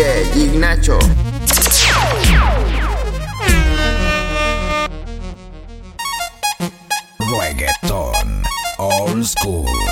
Ignacho. Reggaeton Old School.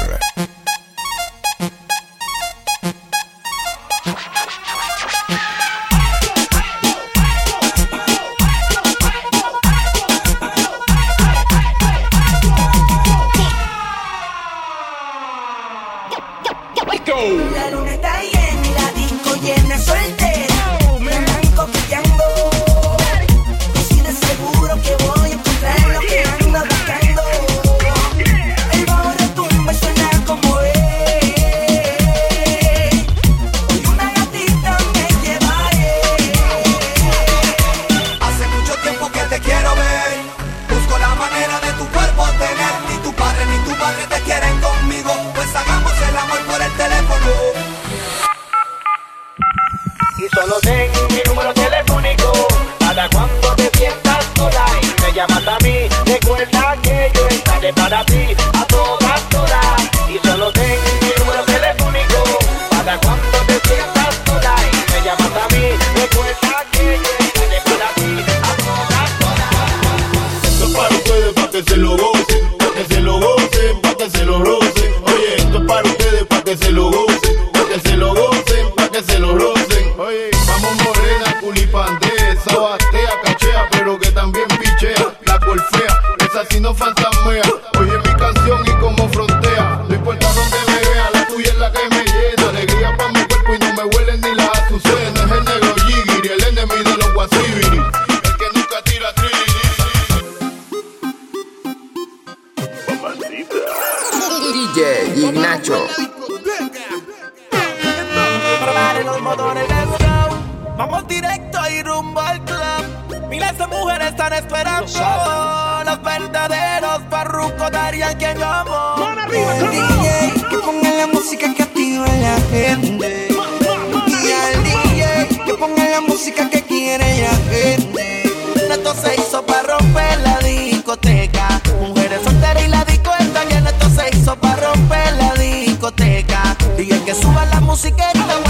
querían que yo DJ, que ponga la música que activa la gente. Y al DJ, que ponga la música que quiere la gente. Esto se hizo para romper la discoteca. Mujeres solteras y la disco está llena. Esto se hizo para romper la discoteca. Y que suba la musiqueta.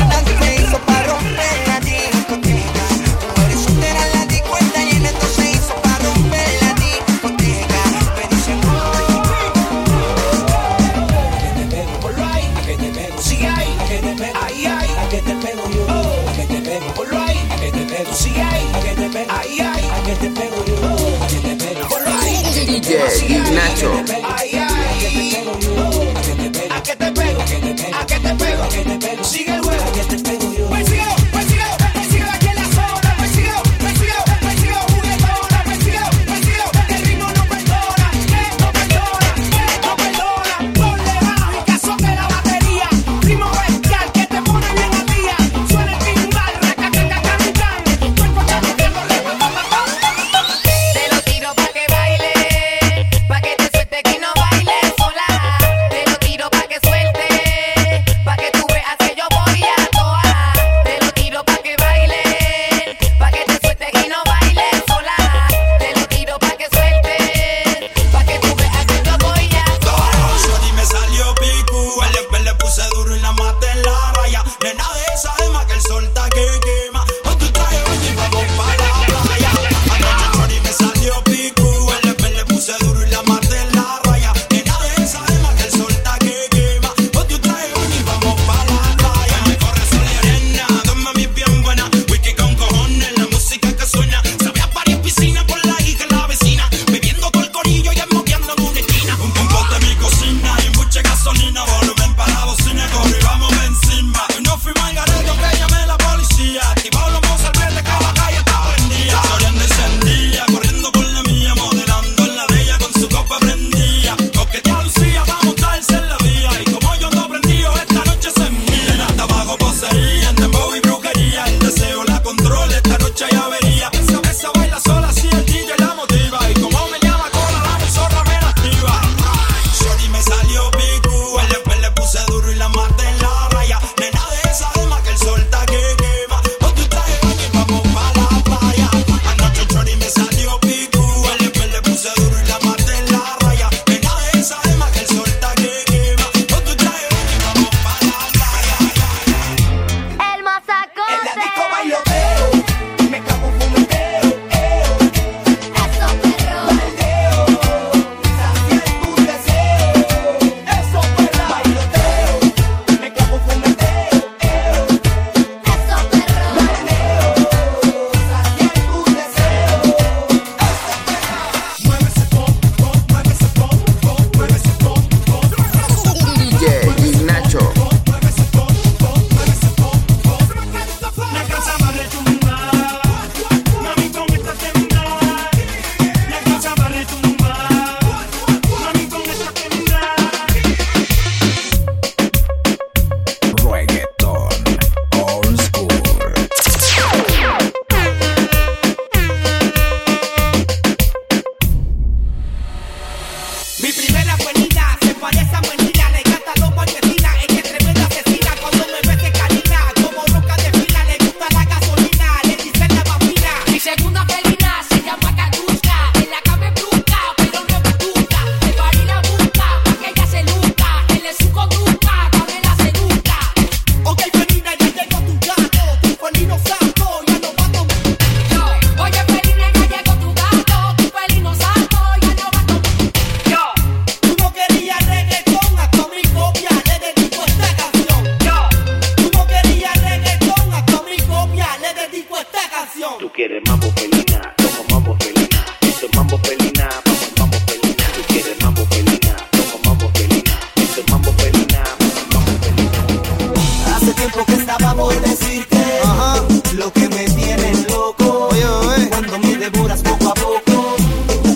tiempo que estaba por decirte Ajá. lo que me tienes loco. Oye, oye. Cuando me devoras poco a poco,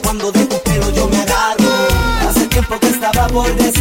cuando de tu pelo yo me agarro. Hace tiempo que estaba por decirte.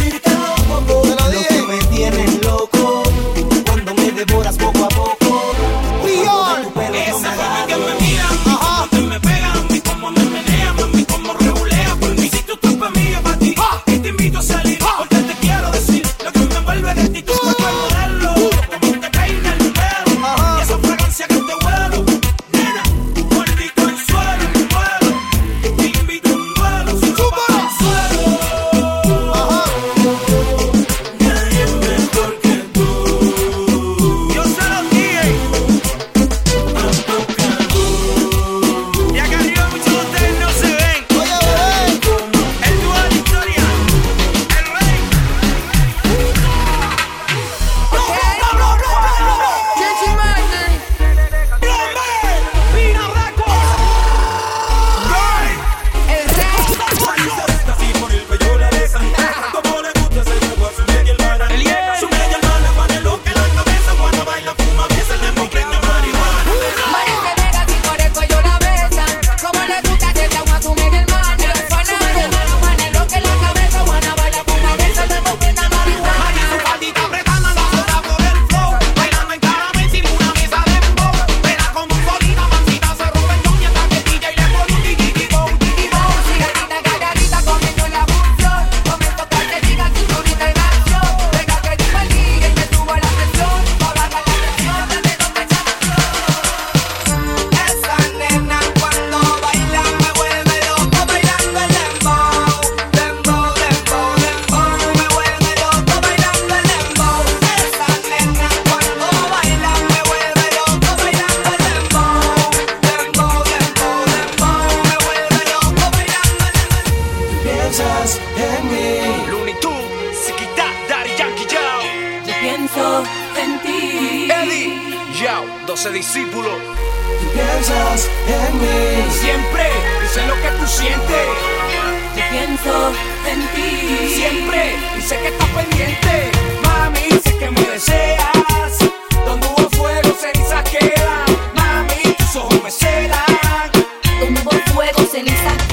Tú piensas en mí. Siempre, dice lo que tú sientes. Yo pienso en ti. Siempre, dice que estás pendiente. Mami, dice que me deseas. Donde hubo fuego, cenizas quedan. Mami, tus ojos me celan. Donde hubo fuego, cenizas quedan.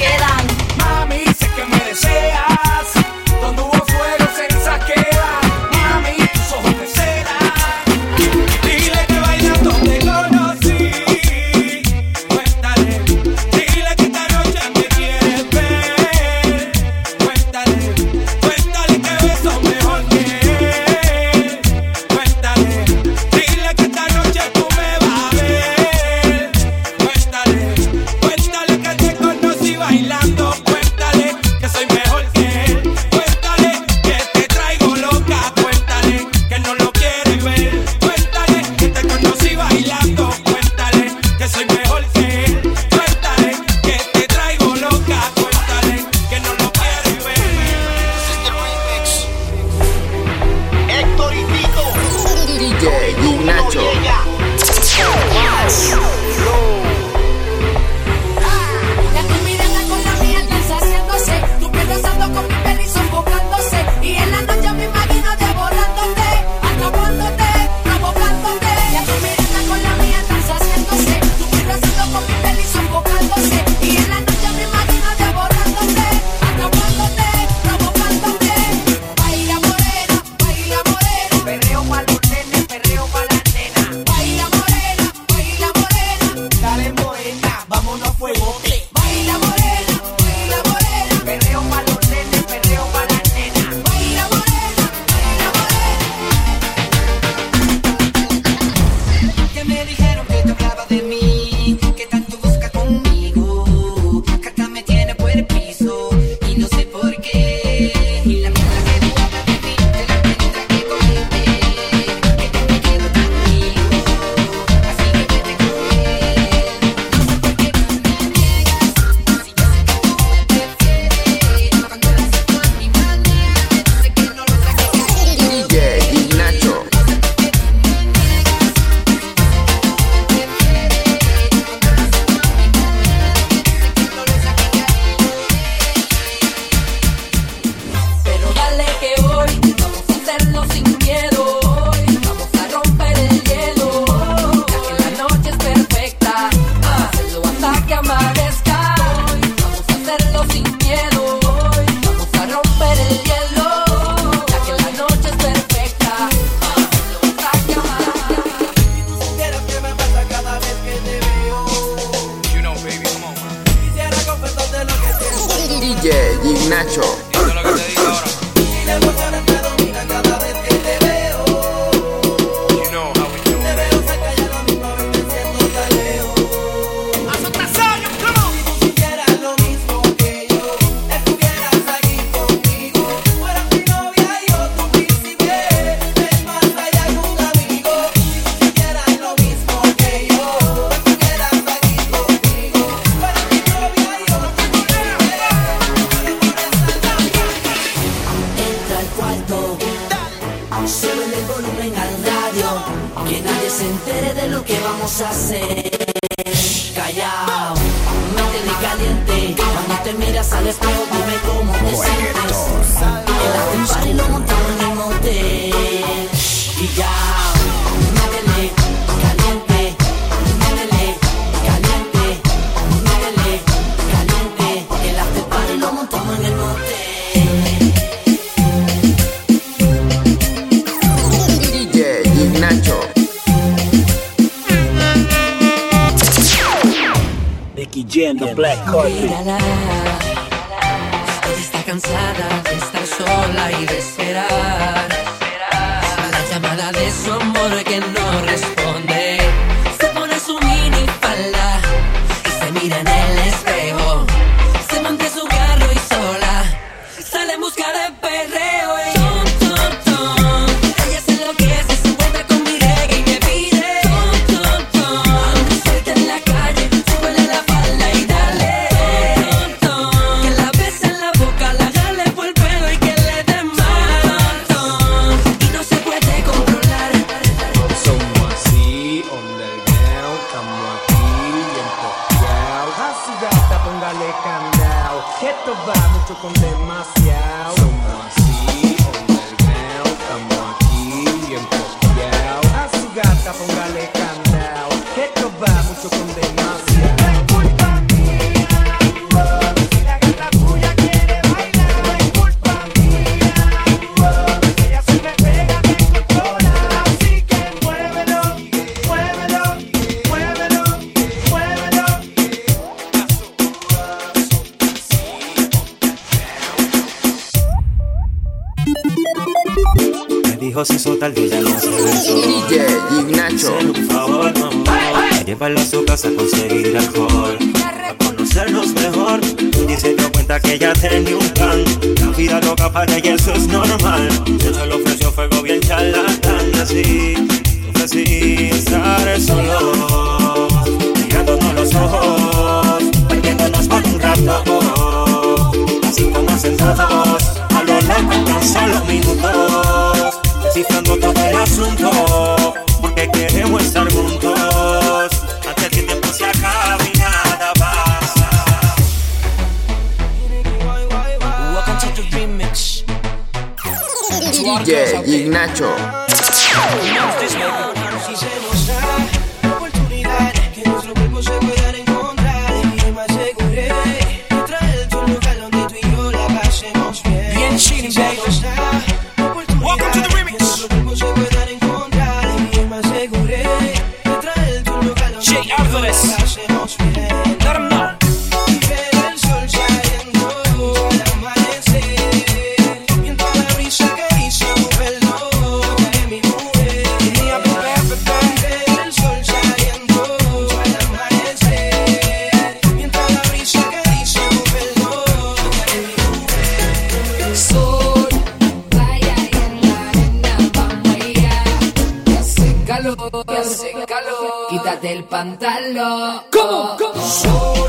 el pantalón. ¿Cómo? ¿Cómo? Sol,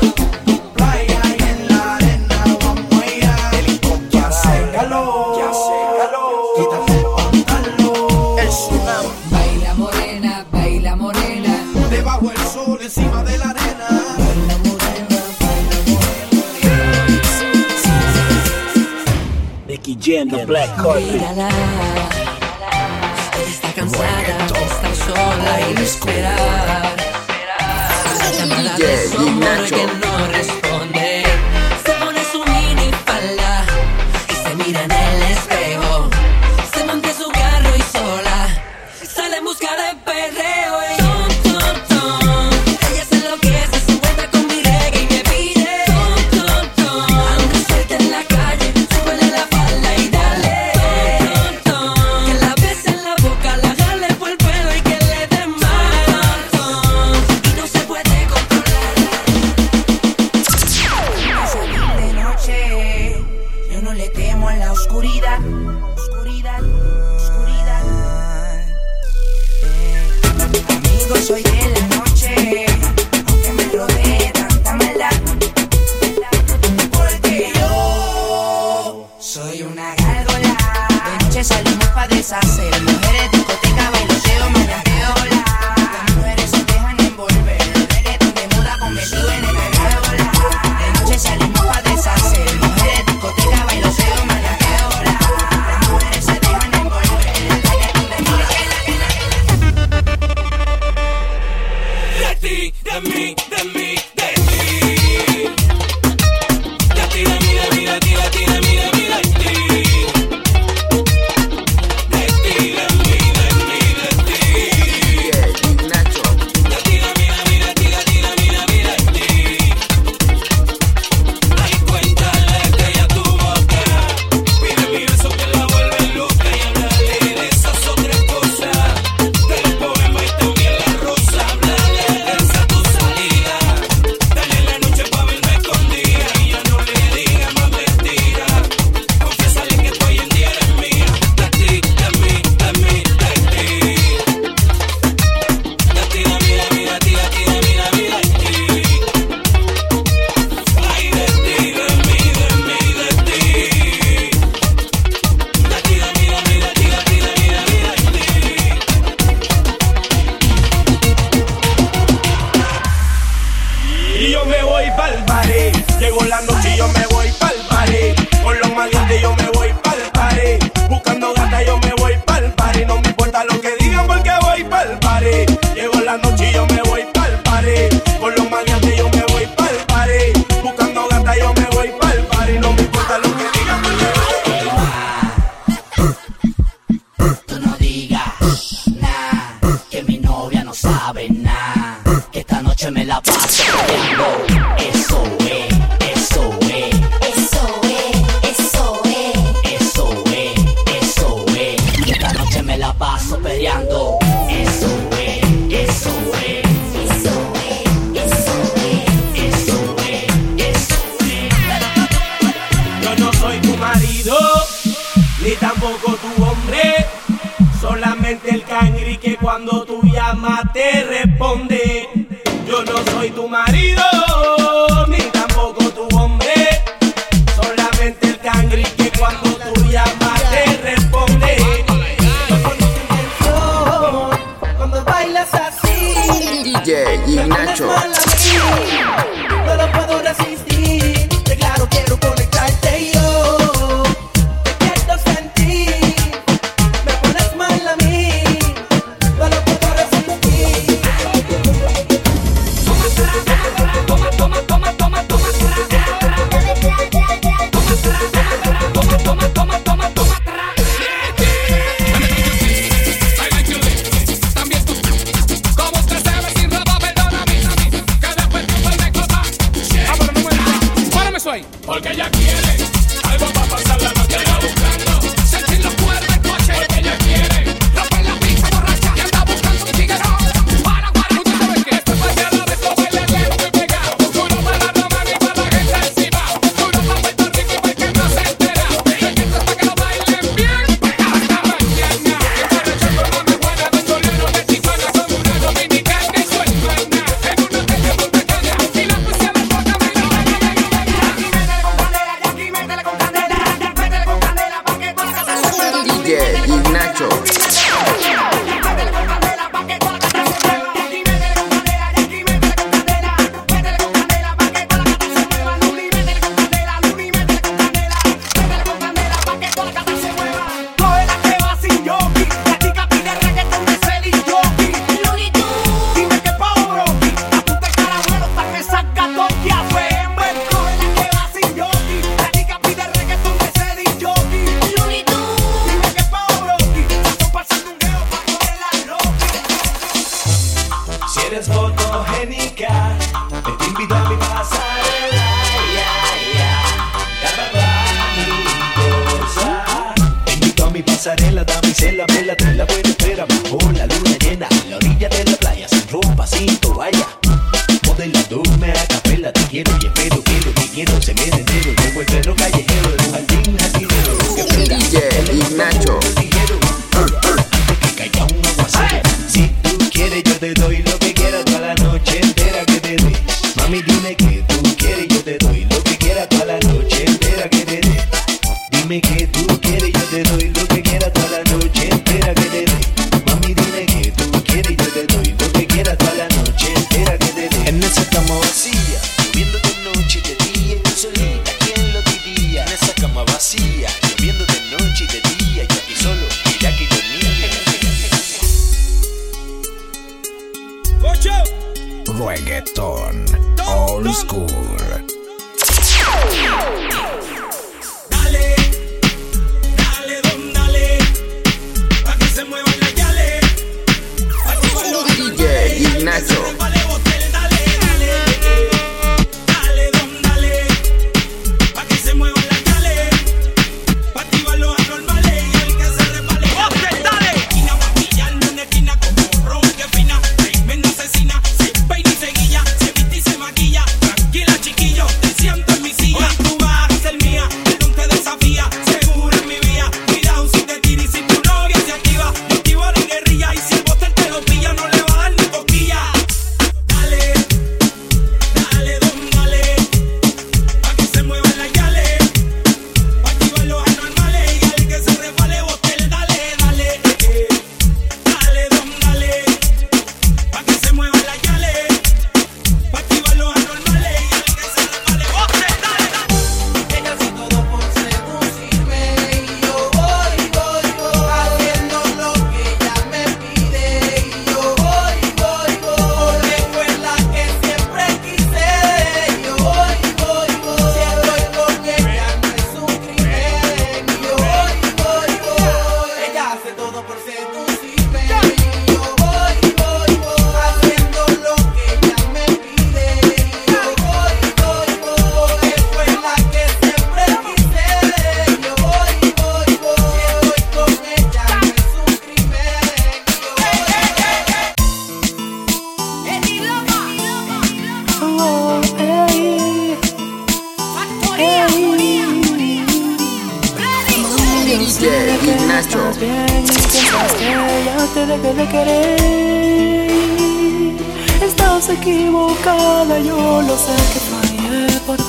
playa y en la arena vamos a ir a helicóptero. hace calor, ya hace calor. Quítate el pantalón. El tsunami. Baila morena, baila morena. Debajo el sol, encima de la arena. Baila morena, baila morena. Nicky Jam, the Black Carpet. cansada de estar sola y no esperar muchacho.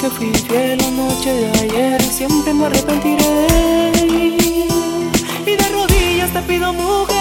que fui fiel la noche de ayer siempre me arrepentiré. Y de rodillas te pido mujer.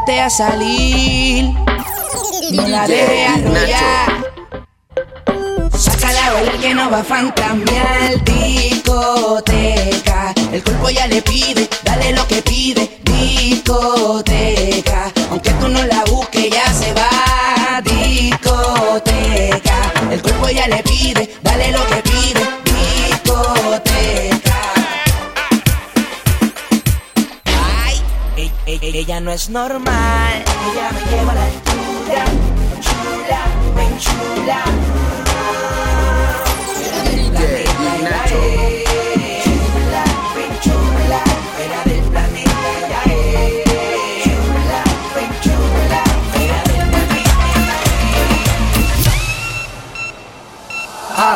invitaste a salir. Ni la dejé arrollar. Sácala a bailar que no va a fantamear. Discoteca. El cuerpo ya le pide, dale lo que pide. Discoteca. Aunque tú no la busques Ella no es normal. Ella me lleva a la altura. Chula, ven chula.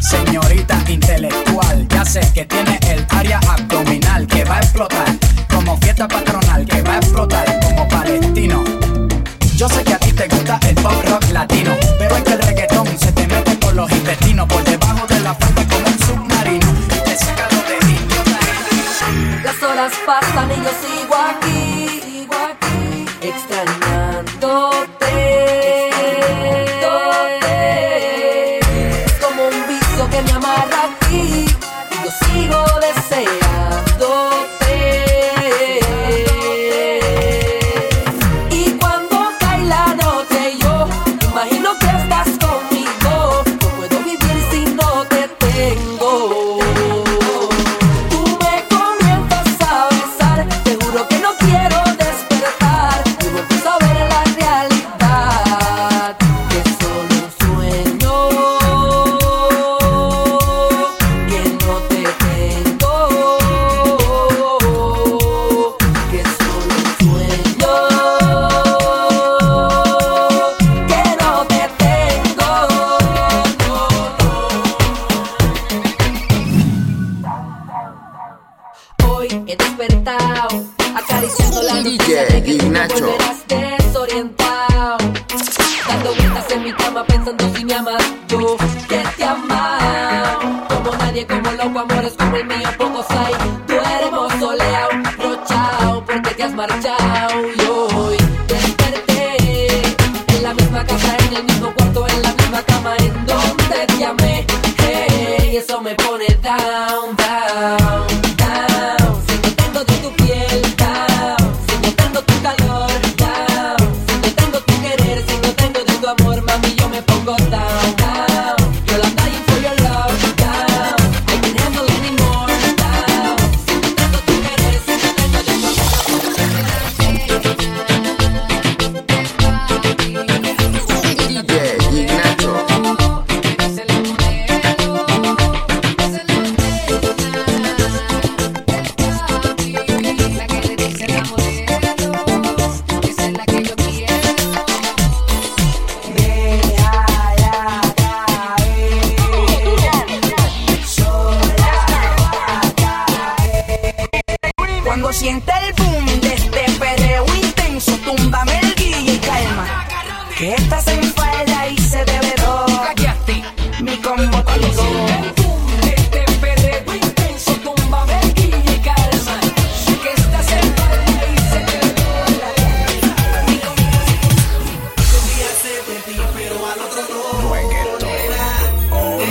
señorita intelectual. Ya sé que tiene el área abdominal que va a explotar, como fiesta patronal que va a explotar, como palestino. Yo sé que a ti te gusta el pop rock latino, pero es que el reggaetón se te mete por los intestinos, por debajo de la fuente como un submarino y te saca lo de Las horas pasan y yo sigo aquí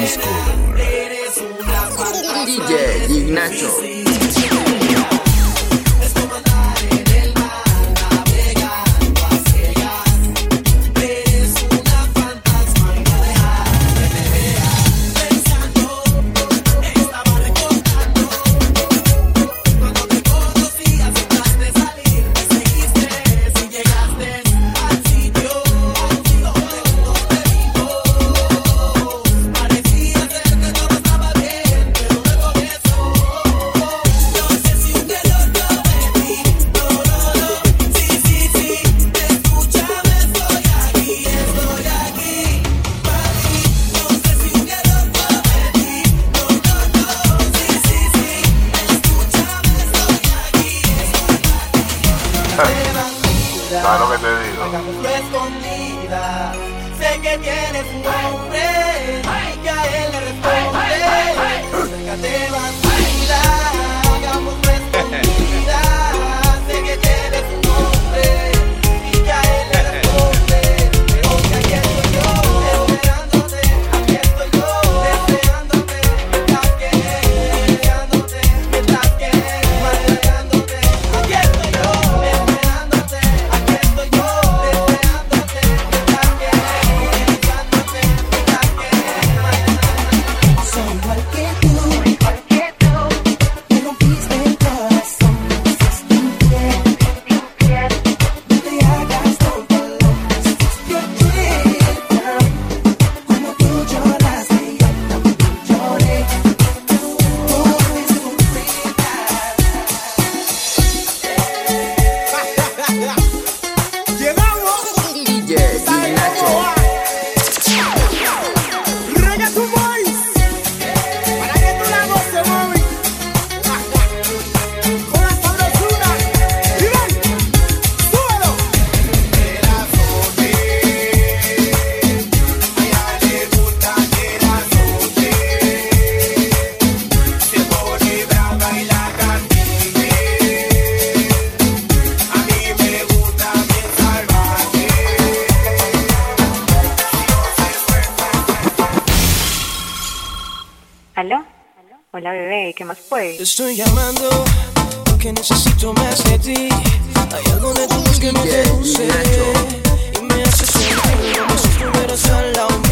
Disco. DJ Ignacio. Pues. Te estoy llamando porque necesito más de ti. Hay algo de tu voz que me seduce y me hace sentir como si estuvieras al lado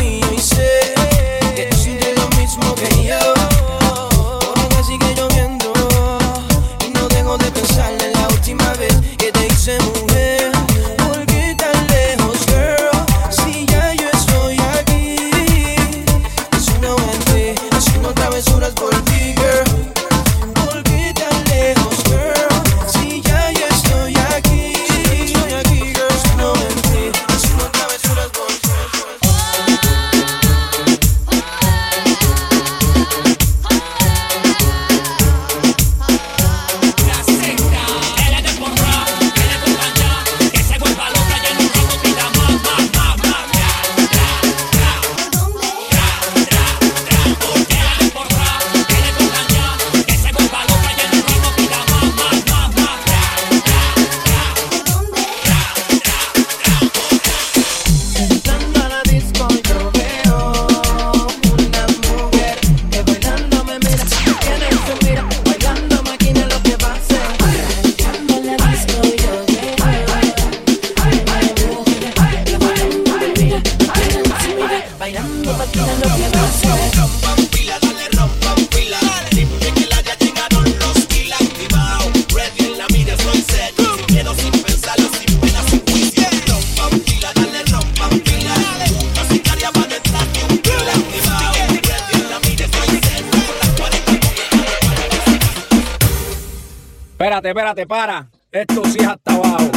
espérate, para. Esto sí es hasta abajo.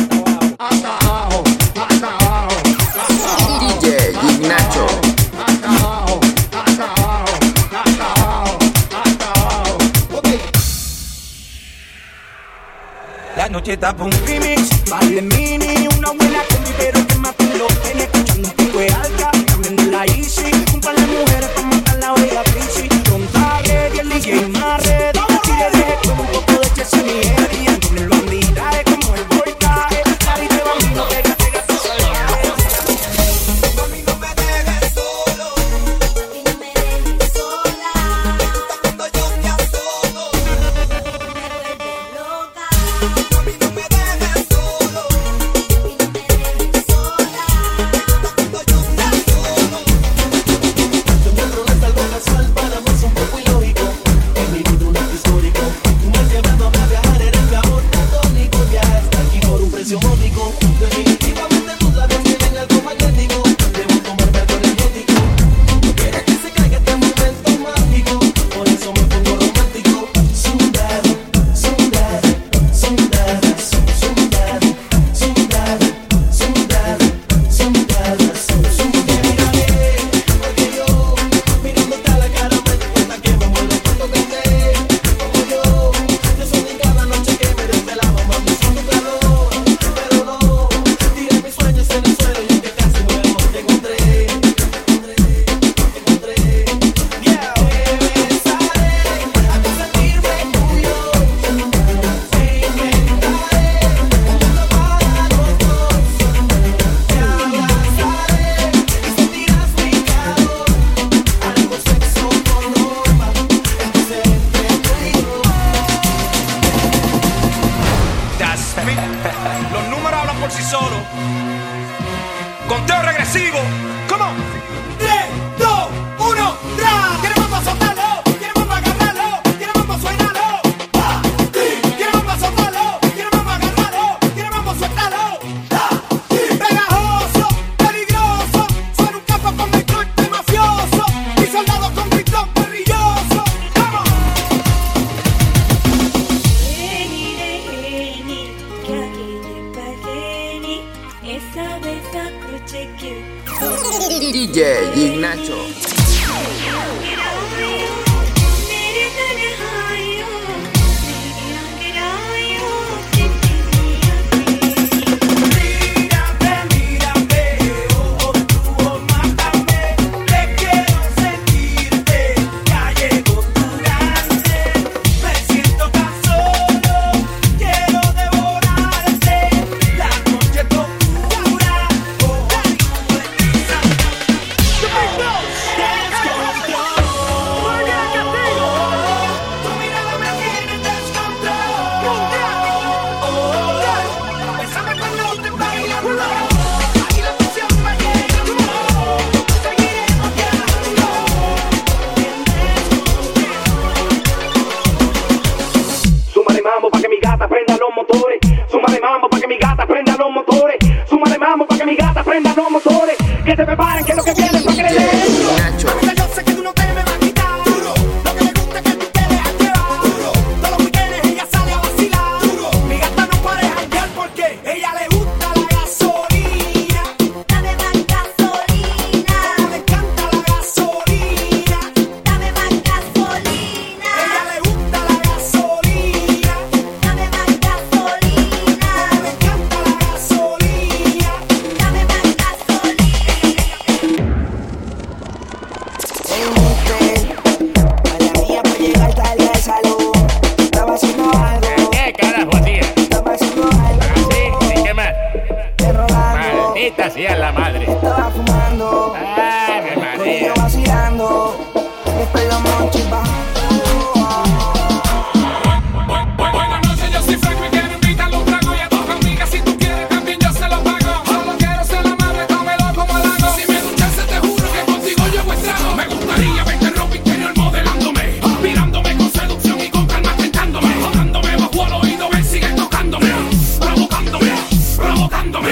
Hasta abajo, hasta abajo. DJ Ignacho. Hasta abajo, hasta abajo, hasta abajo, hasta abajo. La noche está pa' un remix, vale mini, una buena combi, pero que maten los tenis, escuchando un pico de alta, cambiando la easy, un par de mujeres pa' matar la olla crisis. DJ Ignacio.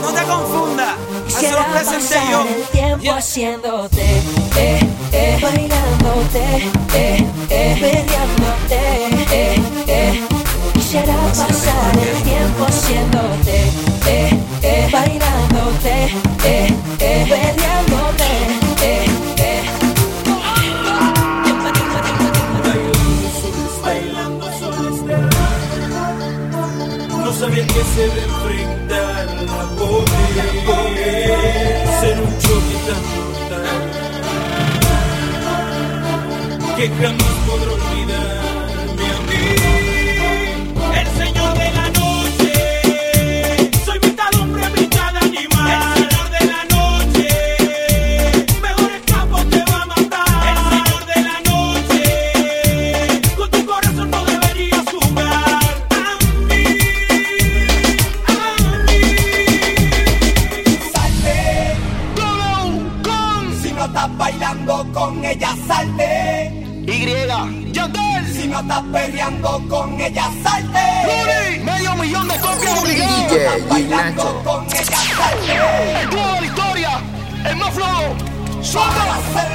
No te confunda, Quisiera pasar. El tiempo yeah. haciéndote, eh, eh, bailándote, eh, eh, eh, eh. Quisiera pasar el tiempo haciéndote, eh, eh, bailándote. se va enfrentar a poder ser un choque tan brutal que jamás podrá bailando con ella. ¡Gloria, Victoria! ¡El más flojo! ¡Suéltala!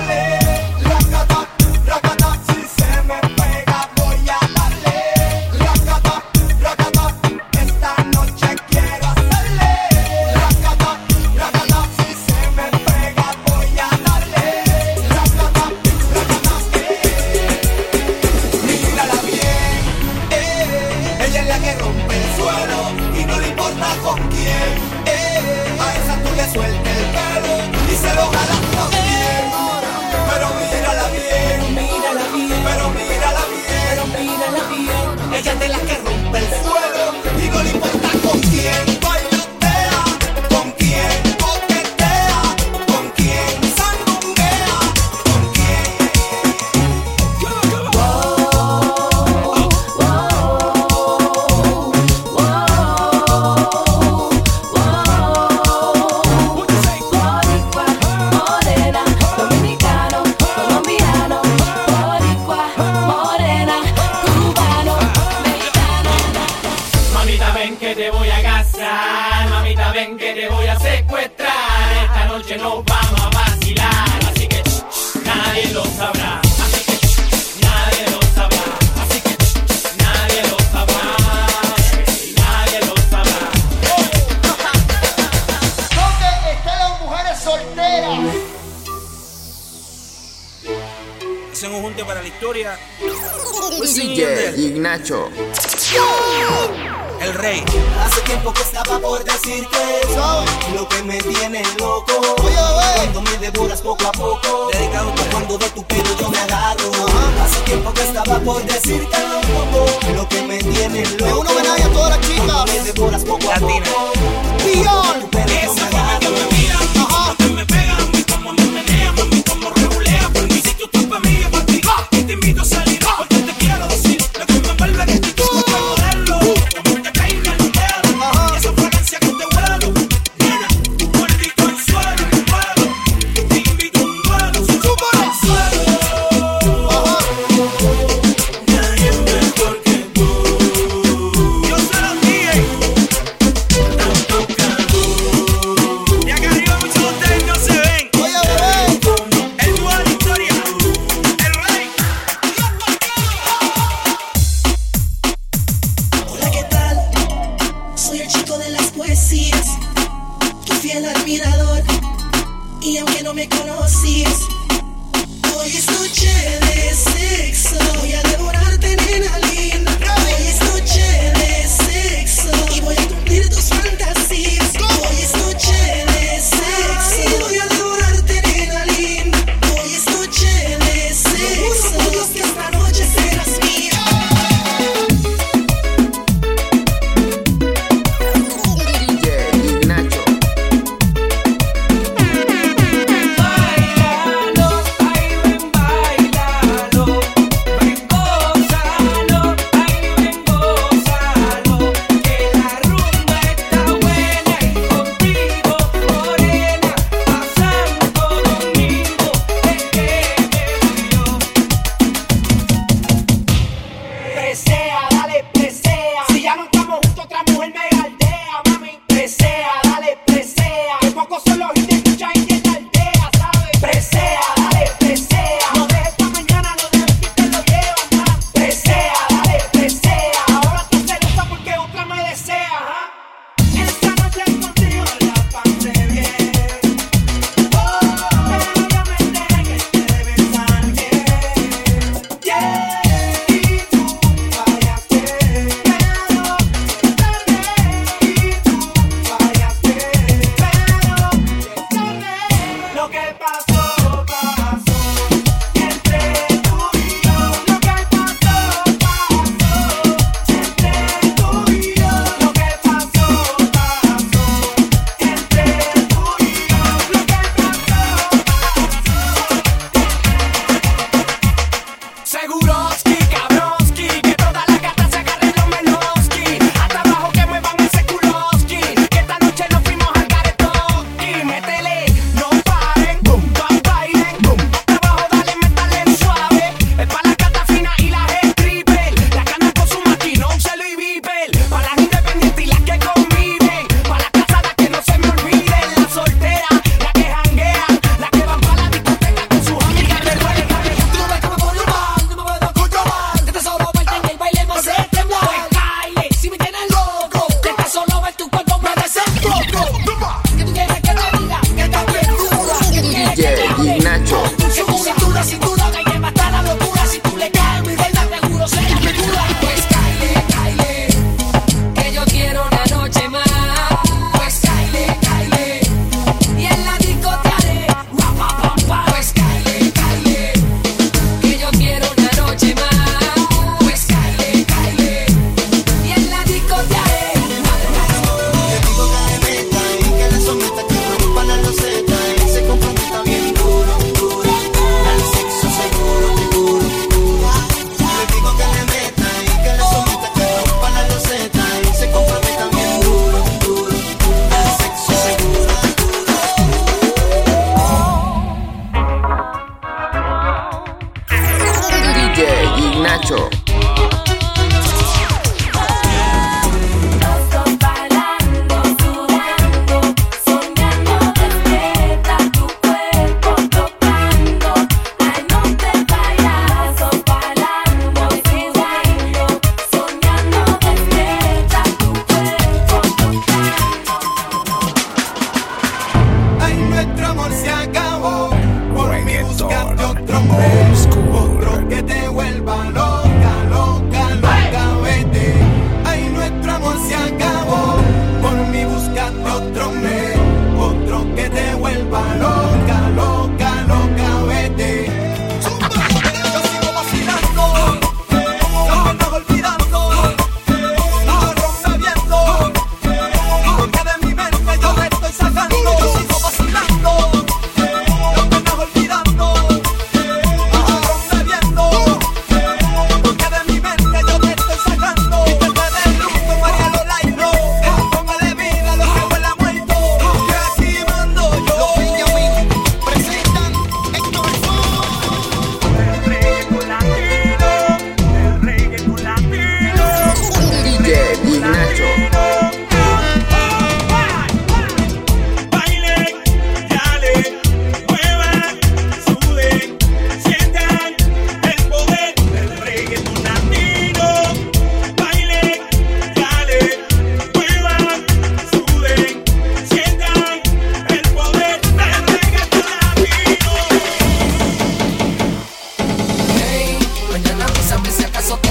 eso te.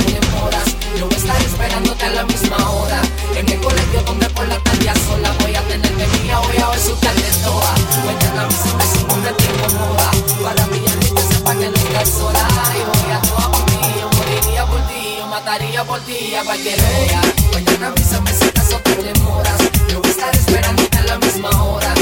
Yo voy a estar esperándote a la misma hora. En el colegio donde por la tarde sola voy a tener de mía, voy a ver su tarde toda. Mañana me se me sube te incomoda. Para brillar y que sepa que nunca es sola. Y voy a toda por ti, yo moriría por ti, yo mataría por ti a cualquier hora. Mañana me se me si acaso te demoras. Yo voy a estar esperándote a la misma hora.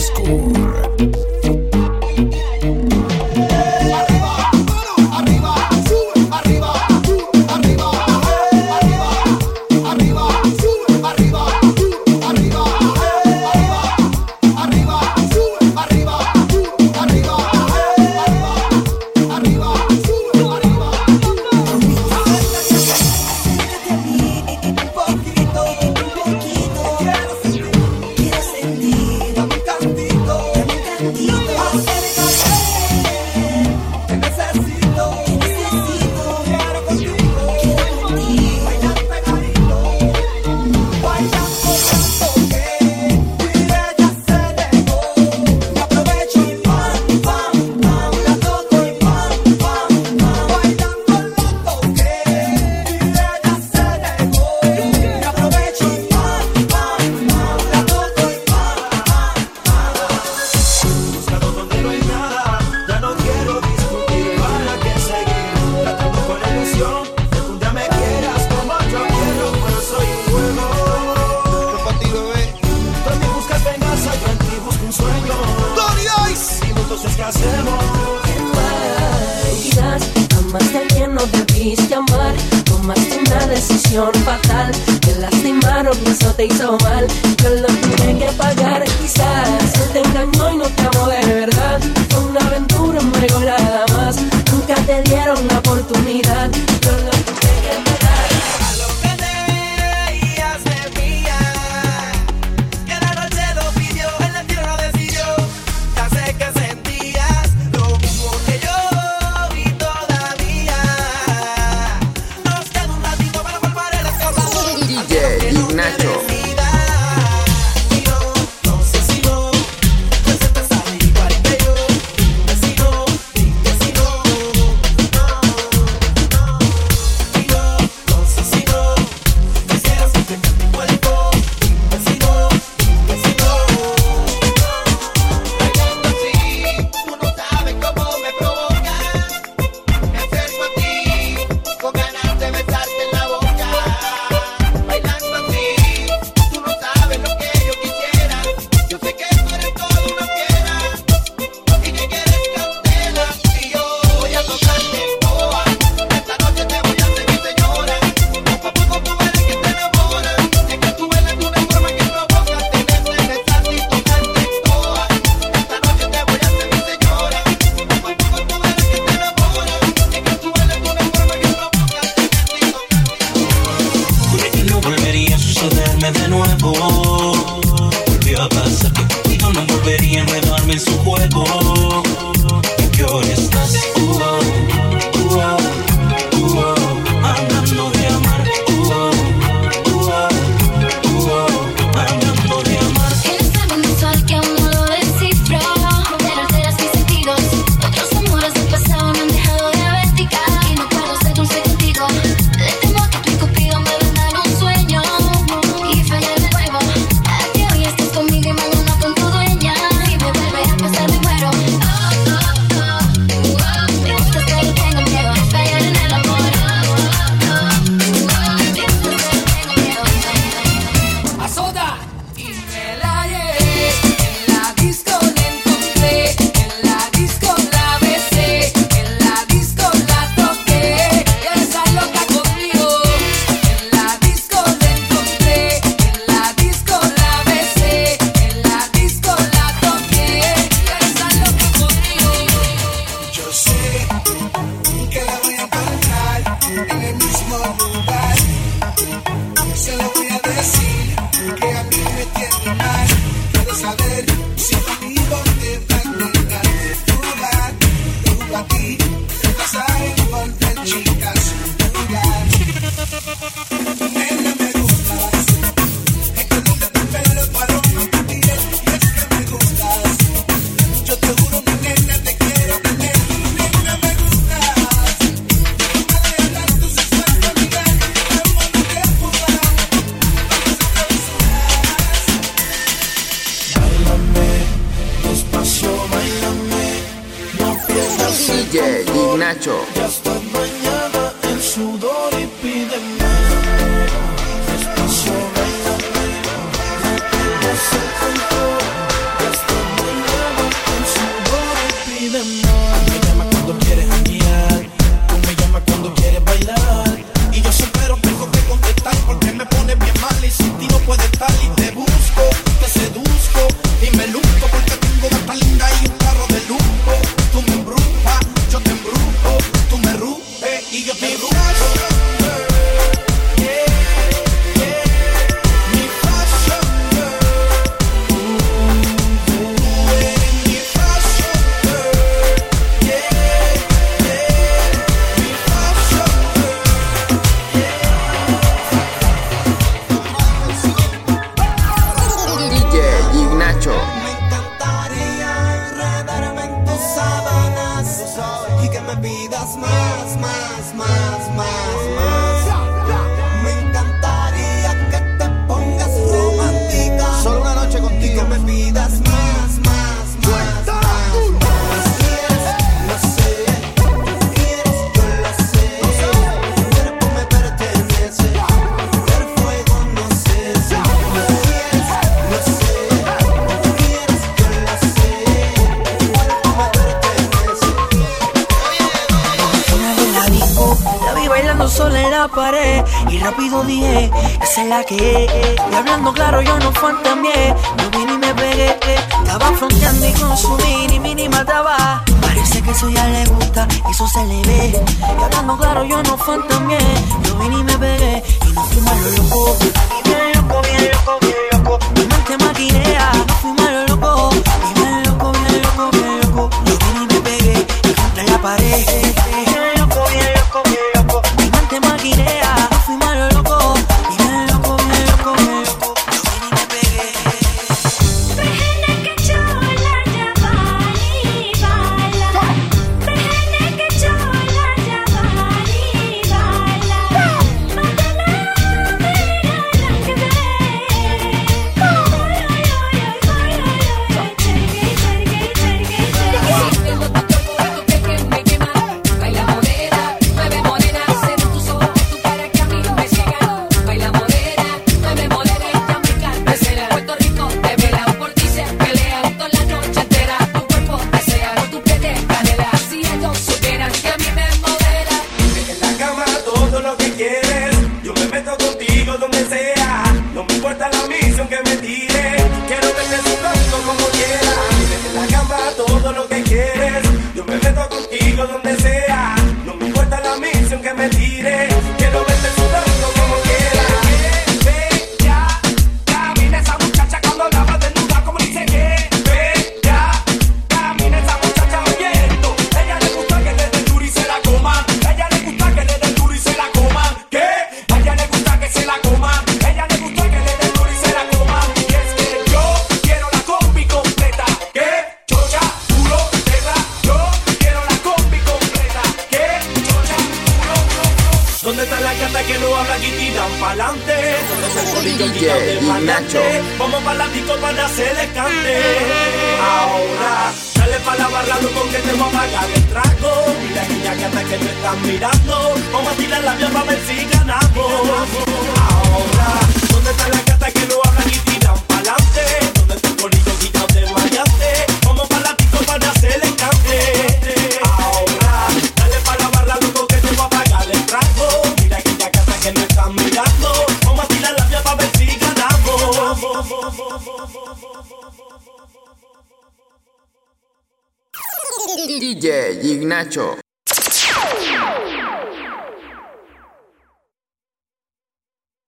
School. Ignacho.